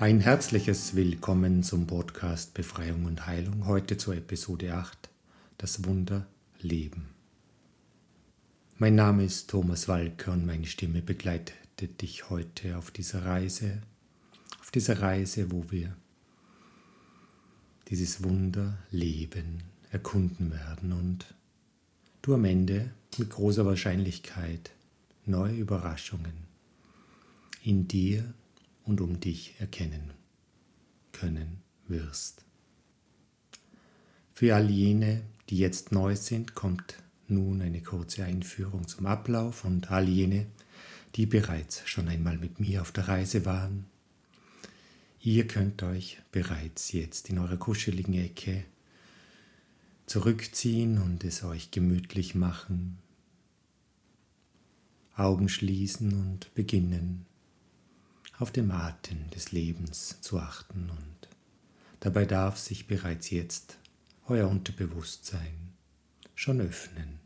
Ein herzliches Willkommen zum Podcast Befreiung und Heilung, heute zur Episode 8, das Wunder Leben. Mein Name ist Thomas Walker und meine Stimme begleitet dich heute auf dieser Reise, auf dieser Reise, wo wir dieses Wunder Leben erkunden werden und du am Ende mit großer Wahrscheinlichkeit neue Überraschungen in dir und um dich erkennen können wirst. Für all jene, die jetzt neu sind, kommt nun eine kurze Einführung zum Ablauf und all jene, die bereits schon einmal mit mir auf der Reise waren. Ihr könnt euch bereits jetzt in eurer kuscheligen Ecke zurückziehen und es euch gemütlich machen, Augen schließen und beginnen auf den Atem des Lebens zu achten und dabei darf sich bereits jetzt euer Unterbewusstsein schon öffnen.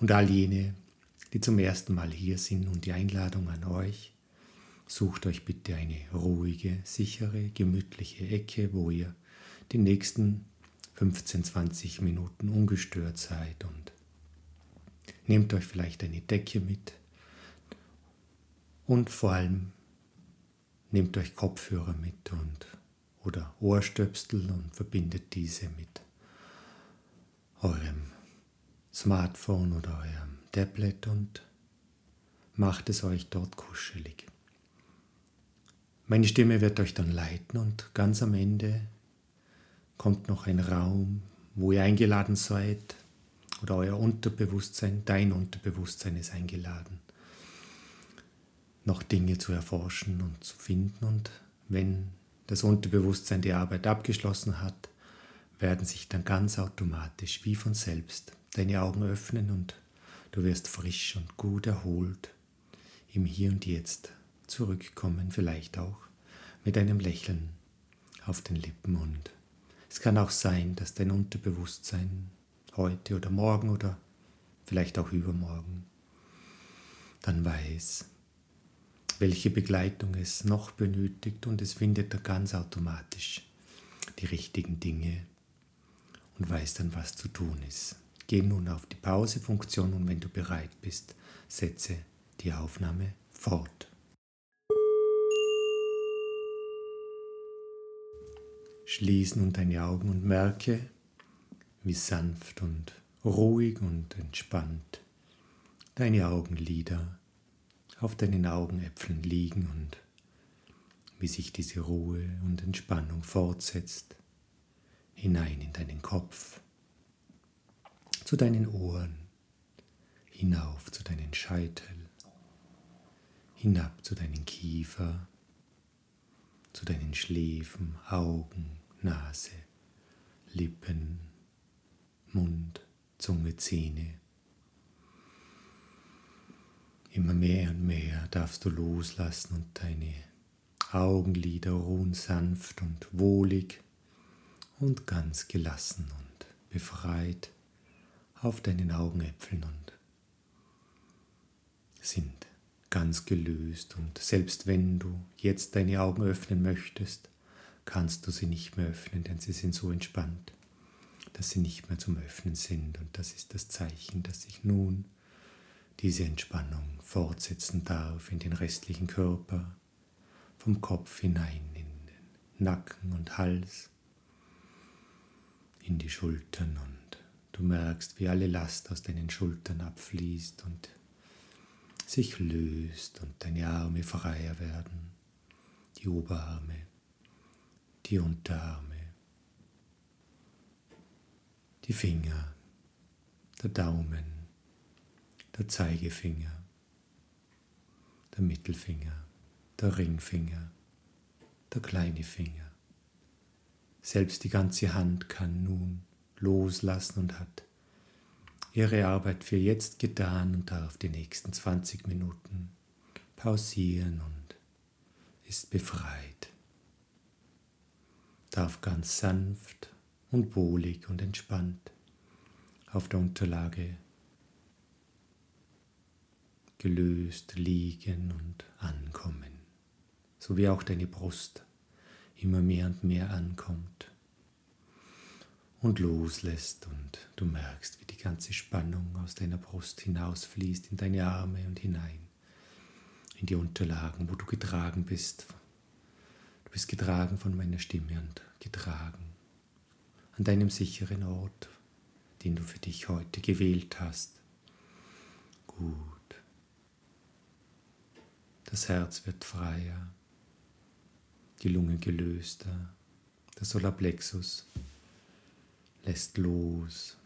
Und all jene, die zum ersten Mal hier sind und die Einladung an euch, sucht euch bitte eine ruhige, sichere, gemütliche Ecke, wo ihr die nächsten 15, 20 Minuten ungestört seid und nehmt euch vielleicht eine Decke mit und vor allem nehmt euch Kopfhörer mit und oder Ohrstöpsel und verbindet diese mit eurem Smartphone oder eurem Tablet und macht es euch dort kuschelig. Meine Stimme wird euch dann leiten und ganz am Ende kommt noch ein Raum, wo ihr eingeladen seid oder euer Unterbewusstsein, dein Unterbewusstsein ist eingeladen noch Dinge zu erforschen und zu finden. Und wenn das Unterbewusstsein die Arbeit abgeschlossen hat, werden sich dann ganz automatisch, wie von selbst, deine Augen öffnen und du wirst frisch und gut erholt im Hier und Jetzt zurückkommen, vielleicht auch mit einem Lächeln auf den Lippen. Und es kann auch sein, dass dein Unterbewusstsein heute oder morgen oder vielleicht auch übermorgen dann weiß, welche Begleitung es noch benötigt und es findet dann ganz automatisch die richtigen Dinge und weiß dann, was zu tun ist. Geh nun auf die Pausefunktion und wenn du bereit bist, setze die Aufnahme fort. Schließ nun deine Augen und merke, wie sanft und ruhig und entspannt deine Augenlider auf deinen Augenäpfeln liegen und wie sich diese Ruhe und Entspannung fortsetzt, hinein in deinen Kopf, zu deinen Ohren, hinauf zu deinen Scheitel, hinab zu deinen Kiefer, zu deinen Schläfen, Augen, Nase, Lippen, Mund, Zunge, Zähne, Immer mehr und mehr darfst du loslassen und deine Augenlider ruhen sanft und wohlig und ganz gelassen und befreit auf deinen Augenäpfeln und sind ganz gelöst. Und selbst wenn du jetzt deine Augen öffnen möchtest, kannst du sie nicht mehr öffnen, denn sie sind so entspannt, dass sie nicht mehr zum Öffnen sind. Und das ist das Zeichen, dass ich nun diese Entspannung fortsetzen darf in den restlichen Körper, vom Kopf hinein in den Nacken und Hals, in die Schultern und du merkst, wie alle Last aus deinen Schultern abfließt und sich löst und deine Arme freier werden, die Oberarme, die Unterarme, die Finger, der Daumen, der Zeigefinger, der Mittelfinger, der Ringfinger, der kleine Finger. Selbst die ganze Hand kann nun loslassen und hat ihre Arbeit für jetzt getan und darf die nächsten 20 Minuten pausieren und ist befreit. Darf ganz sanft und wohlig und entspannt auf der Unterlage gelöst liegen und ankommen. so wie auch deine Brust immer mehr und mehr ankommt und loslässt und du merkst, wie die ganze Spannung aus deiner Brust hinausfließt in deine Arme und hinein, in die Unterlagen, wo du getragen bist. Du bist getragen von meiner Stimme und getragen an deinem sicheren Ort, den du für dich heute gewählt hast. Gut. Das Herz wird freier, die Lunge gelöster, der Solarplexus lässt los,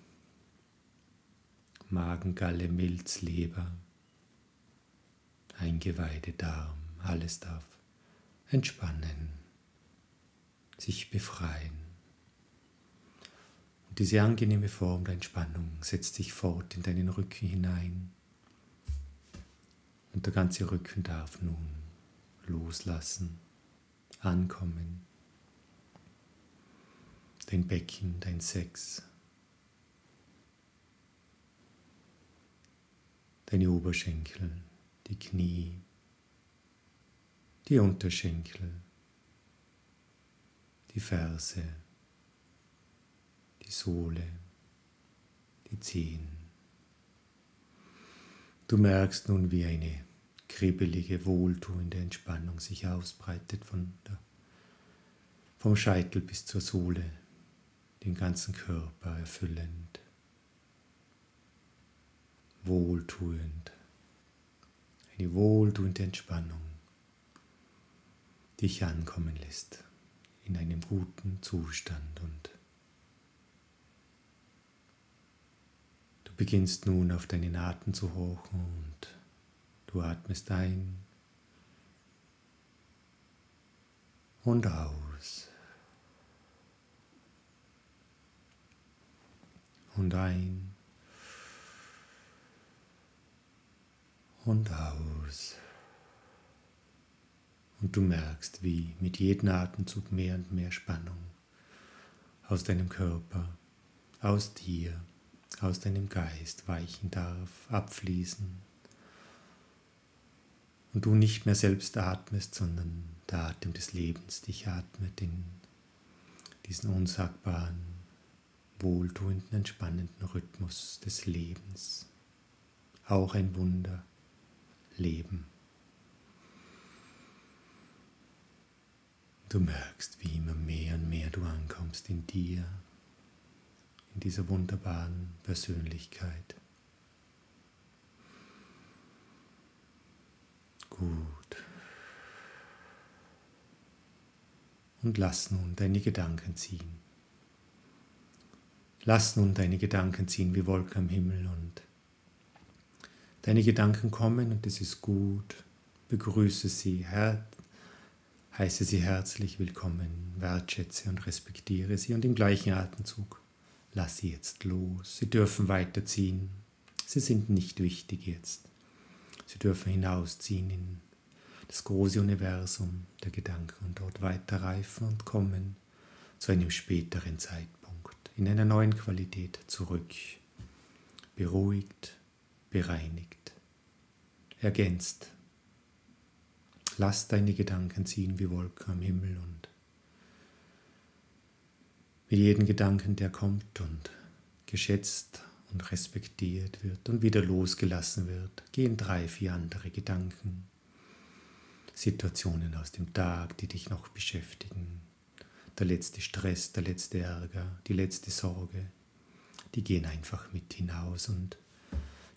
Magengalle, Milz, Leber, Eingeweide, Darm, alles darf entspannen, sich befreien. Und diese angenehme Form der Entspannung setzt sich fort in deinen Rücken hinein. Und der ganze Rücken darf nun loslassen, ankommen. Dein Becken, dein Sex, deine Oberschenkel, die Knie, die Unterschenkel, die Ferse, die Sohle, die Zehen. Du merkst nun, wie eine kribbelige, wohltuende Entspannung sich ausbreitet von der, vom Scheitel bis zur Sohle, den ganzen Körper erfüllend, wohltuend, eine wohltuende Entspannung, dich ankommen lässt in einem guten Zustand und du beginnst nun auf deinen Atem zu hochen und du atmest ein und aus. Und ein und aus. Und du merkst, wie mit jedem Atemzug mehr und mehr Spannung aus deinem Körper, aus dir, aus deinem Geist weichen darf, abfließen. Und du nicht mehr selbst atmest, sondern der Atem des Lebens dich atmet in diesen unsagbaren, wohltuenden, entspannenden Rhythmus des Lebens. Auch ein Wunder, Leben. Du merkst, wie immer mehr und mehr du ankommst in dir, in dieser wunderbaren Persönlichkeit. Gut. Und lass nun deine Gedanken ziehen. Lass nun deine Gedanken ziehen wie Wolken am Himmel und deine Gedanken kommen und es ist gut. Begrüße sie, Herr, heiße sie herzlich willkommen, wertschätze und respektiere sie und im gleichen Atemzug lass sie jetzt los. Sie dürfen weiterziehen. Sie sind nicht wichtig jetzt. Sie dürfen hinausziehen in das große Universum der Gedanken und dort weiterreifen und kommen zu einem späteren Zeitpunkt, in einer neuen Qualität zurück, beruhigt, bereinigt, ergänzt. Lass deine Gedanken ziehen wie Wolken am Himmel und mit jedem Gedanken, der kommt und geschätzt und respektiert wird und wieder losgelassen wird, gehen drei, vier andere Gedanken, Situationen aus dem Tag, die dich noch beschäftigen, der letzte Stress, der letzte Ärger, die letzte Sorge, die gehen einfach mit hinaus und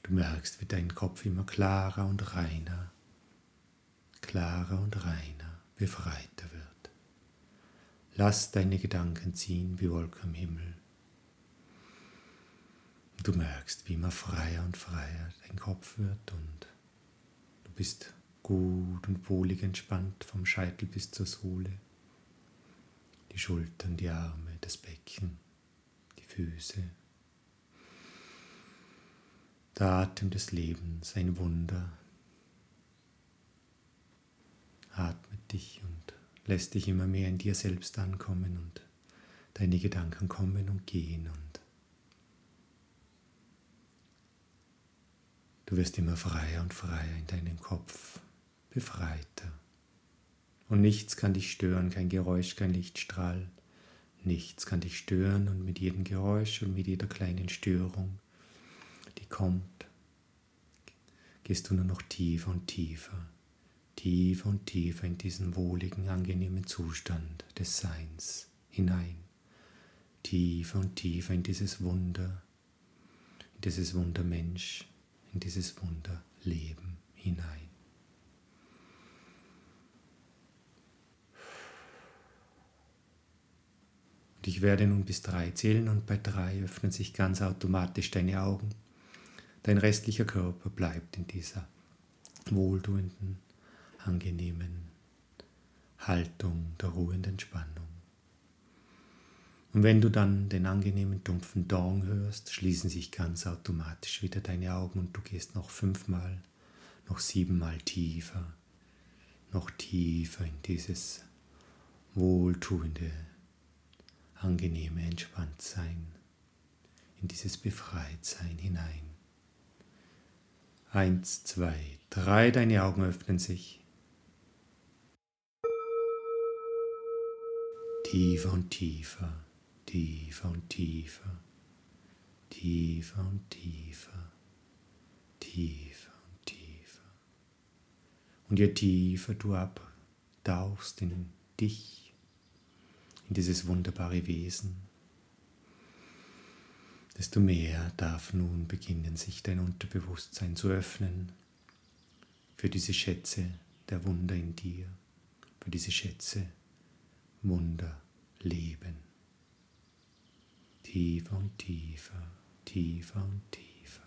du merkst, wie dein Kopf immer klarer und reiner klarer und reiner, befreiter wird. Lass deine Gedanken ziehen wie Wolken am Himmel. Du merkst, wie immer freier und freier dein Kopf wird und du bist gut und wohlig entspannt vom Scheitel bis zur Sohle. Die Schultern, die Arme, das Becken, die Füße. Der Atem des Lebens, ein Wunder, atmet dich und lässt dich immer mehr in dir selbst ankommen und deine Gedanken kommen und gehen und du wirst immer freier und freier in deinem Kopf, befreiter Und nichts kann dich stören, kein Geräusch, kein Lichtstrahl. Nichts kann dich stören und mit jedem Geräusch und mit jeder kleinen Störung, die kommt, gehst du nur noch tiefer und tiefer, tiefer und tiefer in diesen wohligen, angenehmen Zustand des Seins hinein, tiefer und tiefer in dieses Wunder, in dieses Wunder Mensch, in dieses Wunder Leben hinein. Und ich werde nun bis drei zählen und bei drei öffnen sich ganz automatisch deine Augen. Dein restlicher Körper bleibt in dieser wohltuenden, angenehmen Haltung der ruhenden Spannung. Und wenn du dann den angenehmen dumpfen Dong hörst, schließen sich ganz automatisch wieder deine Augen und du gehst noch fünfmal, noch siebenmal tiefer, noch tiefer in dieses wohltuende, angenehme Entspanntsein, in dieses Befreitsein hinein. Eins, zwei, drei, deine Augen öffnen sich. Tiefer und tiefer, tiefer und tiefer, tiefer und tiefer, tiefer und tiefer. Und je tiefer du abtauchst in dich, in dieses wunderbare Wesen, desto mehr darf nun beginnen, sich dein Unterbewusstsein zu öffnen für diese Schätze der Wunder in dir, für diese Schätze Wunder leben. Tiefer und tiefer, tiefer und tiefer.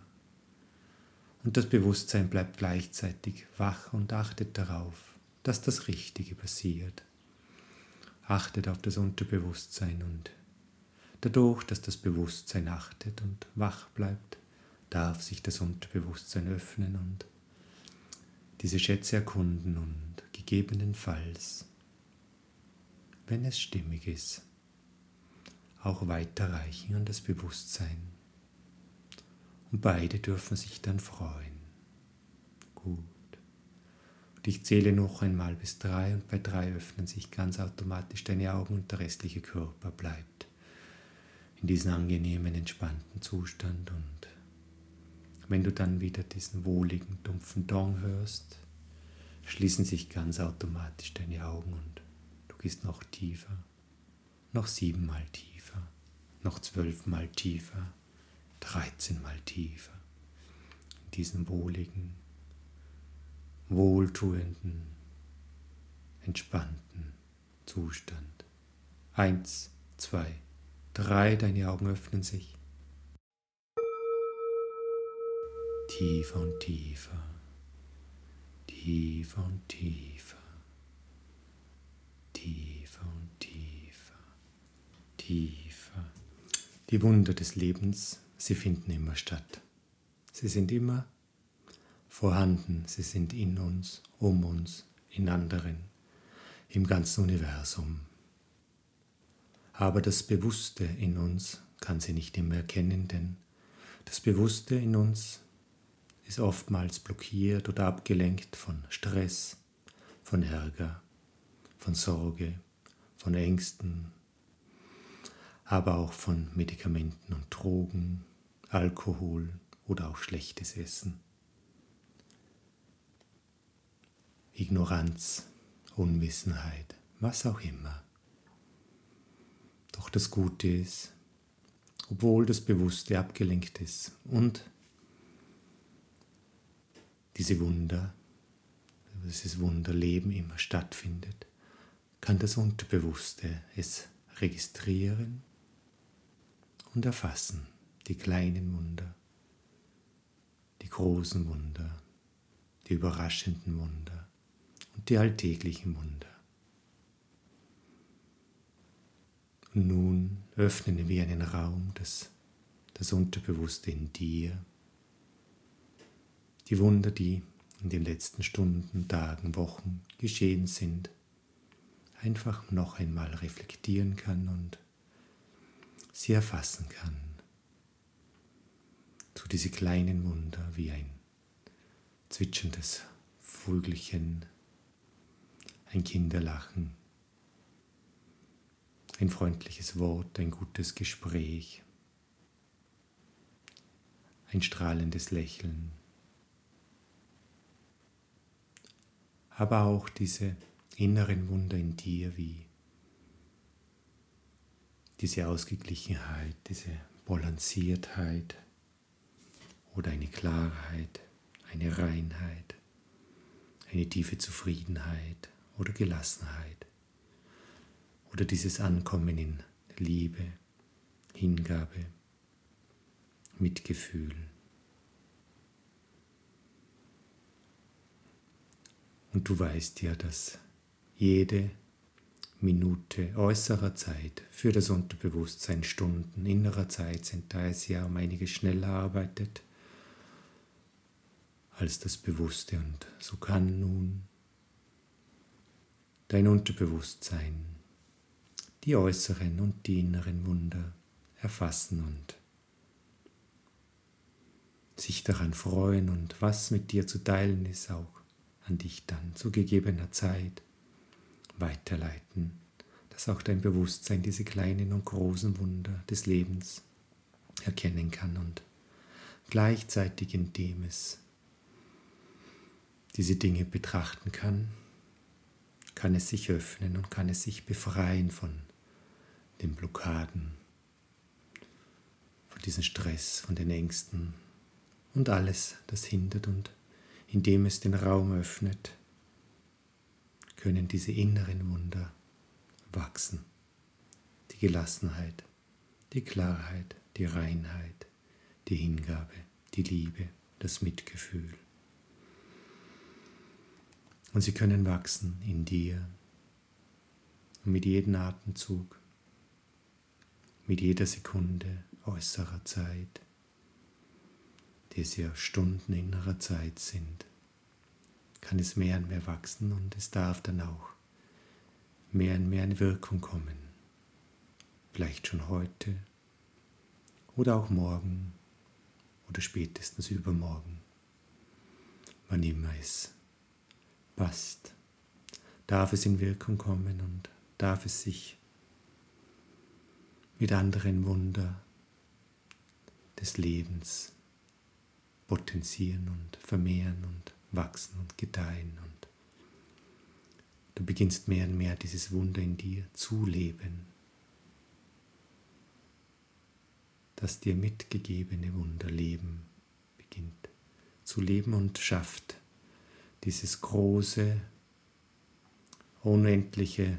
Und das Bewusstsein bleibt gleichzeitig wach und achtet darauf, dass das Richtige passiert. Achtet auf das Unterbewusstsein und Dadurch, dass das Bewusstsein achtet und wach bleibt, darf sich das Unterbewusstsein öffnen und diese Schätze erkunden und gegebenenfalls, wenn es stimmig ist, auch weiterreichen an das Bewusstsein. Und beide dürfen sich dann freuen. Und ich zähle noch einmal bis drei und bei drei öffnen sich ganz automatisch deine Augen und der restliche Körper bleibt in diesen angenehmen, entspannten Zustand. Und wenn du dann wieder diesen wohligen, dumpfen Dong hörst, schließen sich ganz automatisch deine Augen und du gehst noch tiefer, noch siebenmal tiefer, noch zwölfmal tiefer, dreizehnmal tiefer, in diesem wohligen, wohltuenden, entspannten Zustand. Eins, zwei, Drei, deine Augen öffnen sich. Tiefer und tiefer, tiefer und tiefer, tiefer und tiefer, tiefer. Die Wunder des Lebens, sie finden immer statt. Sie sind immer vorhanden, sie sind in uns, um uns, in anderen, im ganzen Universum. Aber das Bewusste in uns kann sie nicht immer erkennen, denn das Bewusste in uns ist oftmals blockiert oder abgelenkt von Stress, von Ärger, von Sorge, von Ängsten, aber auch von Medikamenten und Drogen, Alkohol oder auch schlechtes Essen. Ignoranz, Unwissenheit, was auch immer. Doch das Gute ist, obwohl das Bewusste abgelenkt ist und diese Wunder, dieses Wunderleben immer stattfindet, kann das Unterbewusste es registrieren und erfassen, die kleinen Wunder, die großen Wunder, die überraschenden Wunder und die alltäglichen Wunder. Nun öffnen wir einen Raum, das, das Unterbewusste in dir. Die Wunder, die in den letzten Stunden, Tagen, Wochen geschehen sind, einfach noch einmal reflektieren kann und sie erfassen kann. Zu diese kleinen Wunder wie ein zwitscherndes Vögelchen, ein Kinderlachen, ein freundliches Wort, ein gutes Gespräch, ein strahlendes Lächeln, aber auch diese inneren Wunder in dir wie diese Ausgeglichenheit, diese Balanciertheit oder eine Klarheit, eine Reinheit, eine tiefe Zufriedenheit oder Gelassenheit oder dieses Ankommen in Liebe, Hingabe, Mitgefühl. Und du weißt ja, dass jede Minute äußerer Zeit für das Unterbewusstsein Stunden innerer Zeit sind, da es ja um einiges schneller arbeitet als das Bewusste. Und so kann nun dein Unterbewusstsein die äußeren und die inneren Wunder erfassen und sich daran freuen und was mit dir zu teilen ist, auch an dich dann zu gegebener Zeit weiterleiten, dass auch dein Bewusstsein diese kleinen und großen Wunder des Lebens erkennen kann und gleichzeitig indem es diese Dinge betrachten kann, kann es sich öffnen und kann es sich befreien von den Blockaden, von diesem Stress, von den Ängsten und alles, das hindert und indem es den Raum öffnet, können diese inneren Wunder wachsen. Die Gelassenheit, die Klarheit, die Reinheit, die Hingabe, die Liebe, das Mitgefühl. Und sie können wachsen in dir und mit jedem Atemzug, mit jeder Sekunde äußerer Zeit, die es ja Stunden innerer Zeit sind kann es mehr und mehr wachsen und es darf dann auch mehr und mehr in Wirkung kommen. Vielleicht schon heute oder auch morgen oder spätestens übermorgen, wann immer es passt, darf es in Wirkung kommen und darf es sich mit anderen Wunder des Lebens potenzieren und vermehren und wachsen und gedeihen und du beginnst mehr und mehr dieses Wunder in dir zu leben, das dir mitgegebene Wunderleben beginnt zu leben und schafft dieses große, unendliche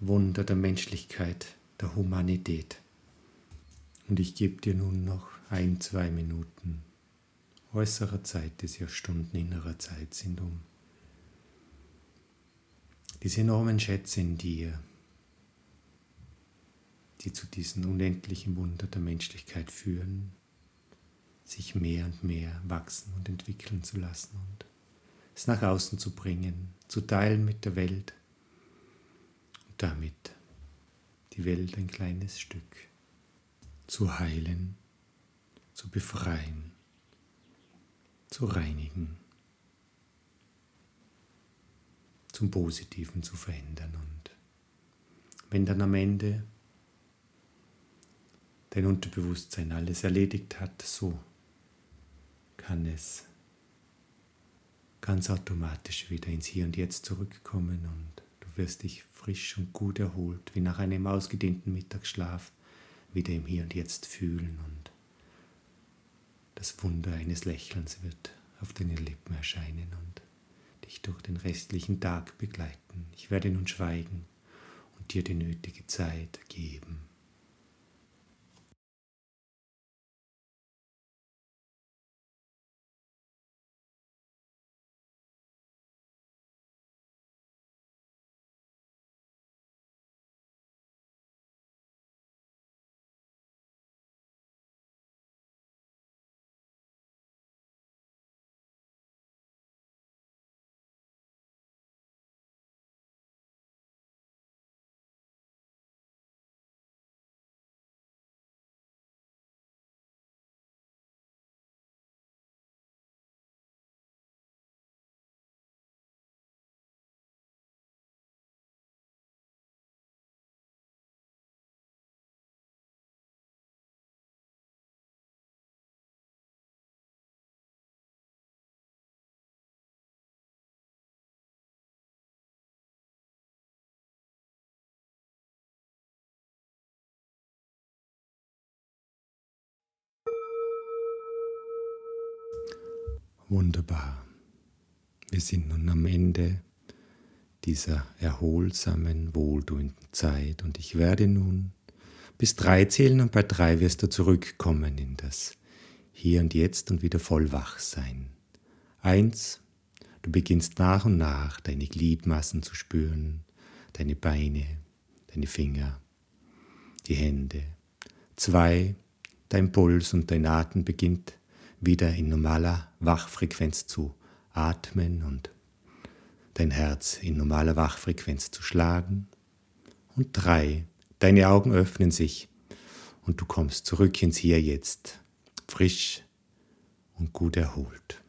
Wunder der Menschlichkeit, der Humanität. Und ich gebe dir nun noch ein, zwei Minuten äußerer Zeit, das ja Stunden innerer Zeit sind, um diese enormen Schätze in dir, die zu diesen unendlichen Wunder der Menschlichkeit führen, sich mehr und mehr wachsen und entwickeln zu lassen und es nach außen zu bringen, zu teilen mit der Welt und damit die Welt ein kleines Stück zu heilen, zu befreien zu reinigen, zum Positiven zu verändern. Und wenn dann am Ende dein Unterbewusstsein alles erledigt hat, so kann es ganz automatisch wieder ins Hier und Jetzt zurückkommen und du wirst dich frisch und gut erholt, wie nach einem ausgedehnten Mittagsschlaf, wieder im Hier und Jetzt fühlen und das Wunder eines Lächelns wird auf deinen Lippen erscheinen und dich durch den restlichen Tag begleiten. Ich werde nun schweigen und dir die nötige Zeit geben. Wunderbar. Wir sind nun am Ende dieser erholsamen, wohltuenden Zeit und ich werde nun bis drei zählen und bei drei wirst du zurückkommen in das Hier und Jetzt und wieder voll wach sein. Eins, du beginnst nach und nach deine Gliedmassen zu spüren, deine Beine, deine Finger, die Hände. Zwei, dein Puls und dein Atem beginnt wieder in normaler Wachfrequenz zu atmen und dein Herz in normaler Wachfrequenz zu schlagen. Und drei, deine Augen öffnen sich und du kommst zurück ins Hier jetzt, frisch und gut erholt.